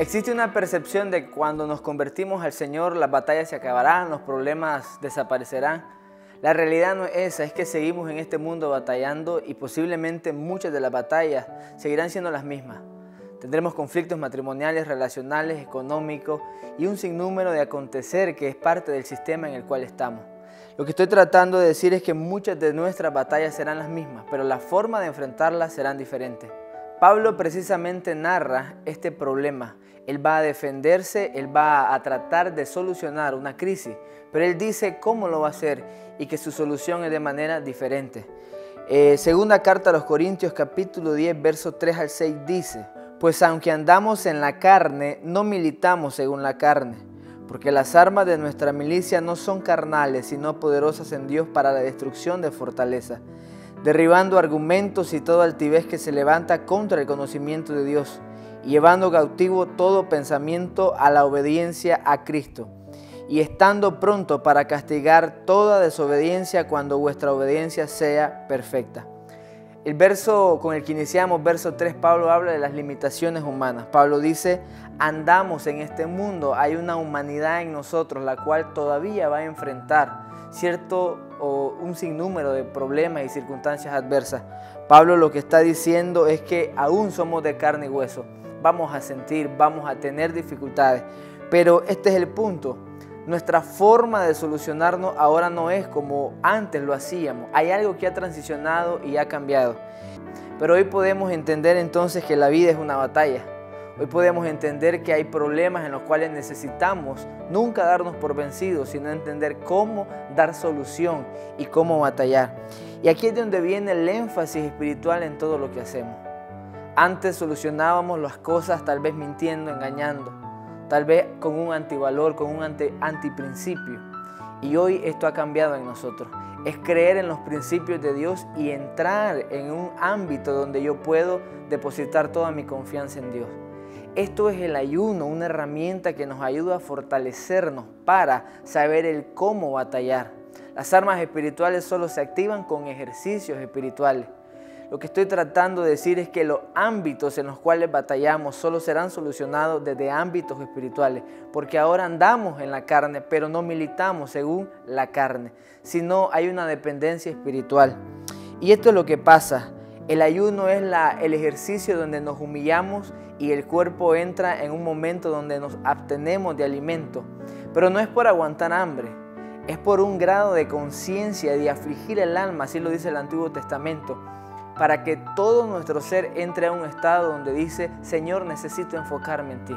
Existe una percepción de que cuando nos convertimos al Señor las batallas se acabarán, los problemas desaparecerán. La realidad no es esa, es que seguimos en este mundo batallando y posiblemente muchas de las batallas seguirán siendo las mismas. Tendremos conflictos matrimoniales, relacionales, económicos y un sinnúmero de acontecer que es parte del sistema en el cual estamos. Lo que estoy tratando de decir es que muchas de nuestras batallas serán las mismas, pero la forma de enfrentarlas serán diferentes. Pablo precisamente narra este problema él va a defenderse, Él va a tratar de solucionar una crisis, pero Él dice cómo lo va a hacer y que su solución es de manera diferente. Eh, segunda carta a los Corintios capítulo 10, verso 3 al 6 dice, pues aunque andamos en la carne, no militamos según la carne, porque las armas de nuestra milicia no son carnales, sino poderosas en Dios para la destrucción de fortaleza, derribando argumentos y toda altivez que se levanta contra el conocimiento de Dios llevando cautivo todo pensamiento a la obediencia a Cristo, y estando pronto para castigar toda desobediencia cuando vuestra obediencia sea perfecta. El verso con el que iniciamos, verso 3, Pablo habla de las limitaciones humanas. Pablo dice, andamos en este mundo, hay una humanidad en nosotros la cual todavía va a enfrentar cierto o un sinnúmero de problemas y circunstancias adversas. Pablo lo que está diciendo es que aún somos de carne y hueso vamos a sentir, vamos a tener dificultades. Pero este es el punto. Nuestra forma de solucionarnos ahora no es como antes lo hacíamos. Hay algo que ha transicionado y ha cambiado. Pero hoy podemos entender entonces que la vida es una batalla. Hoy podemos entender que hay problemas en los cuales necesitamos nunca darnos por vencidos, sino entender cómo dar solución y cómo batallar. Y aquí es donde viene el énfasis espiritual en todo lo que hacemos. Antes solucionábamos las cosas tal vez mintiendo, engañando, tal vez con un antivalor, con un anti, antiprincipio. Y hoy esto ha cambiado en nosotros. Es creer en los principios de Dios y entrar en un ámbito donde yo puedo depositar toda mi confianza en Dios. Esto es el ayuno, una herramienta que nos ayuda a fortalecernos para saber el cómo batallar. Las armas espirituales solo se activan con ejercicios espirituales. Lo que estoy tratando de decir es que los ámbitos en los cuales batallamos solo serán solucionados desde ámbitos espirituales, porque ahora andamos en la carne, pero no militamos según la carne, sino hay una dependencia espiritual. Y esto es lo que pasa. El ayuno es el ejercicio donde nos humillamos y el cuerpo entra en un momento donde nos abstenemos de alimento. Pero no es por aguantar hambre, es por un grado de conciencia, de afligir el alma, así lo dice el Antiguo Testamento para que todo nuestro ser entre a un estado donde dice, Señor, necesito enfocarme en ti.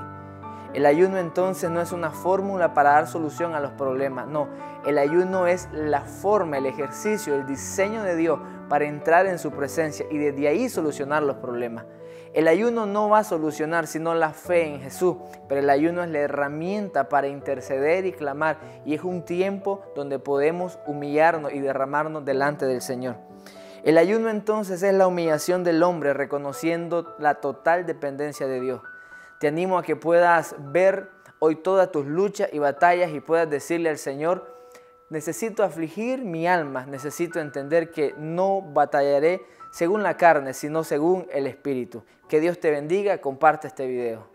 El ayuno entonces no es una fórmula para dar solución a los problemas, no, el ayuno es la forma, el ejercicio, el diseño de Dios para entrar en su presencia y desde ahí solucionar los problemas. El ayuno no va a solucionar sino la fe en Jesús, pero el ayuno es la herramienta para interceder y clamar y es un tiempo donde podemos humillarnos y derramarnos delante del Señor. El ayuno entonces es la humillación del hombre reconociendo la total dependencia de Dios. Te animo a que puedas ver hoy todas tus luchas y batallas y puedas decirle al Señor, necesito afligir mi alma, necesito entender que no batallaré según la carne, sino según el Espíritu. Que Dios te bendiga, comparte este video.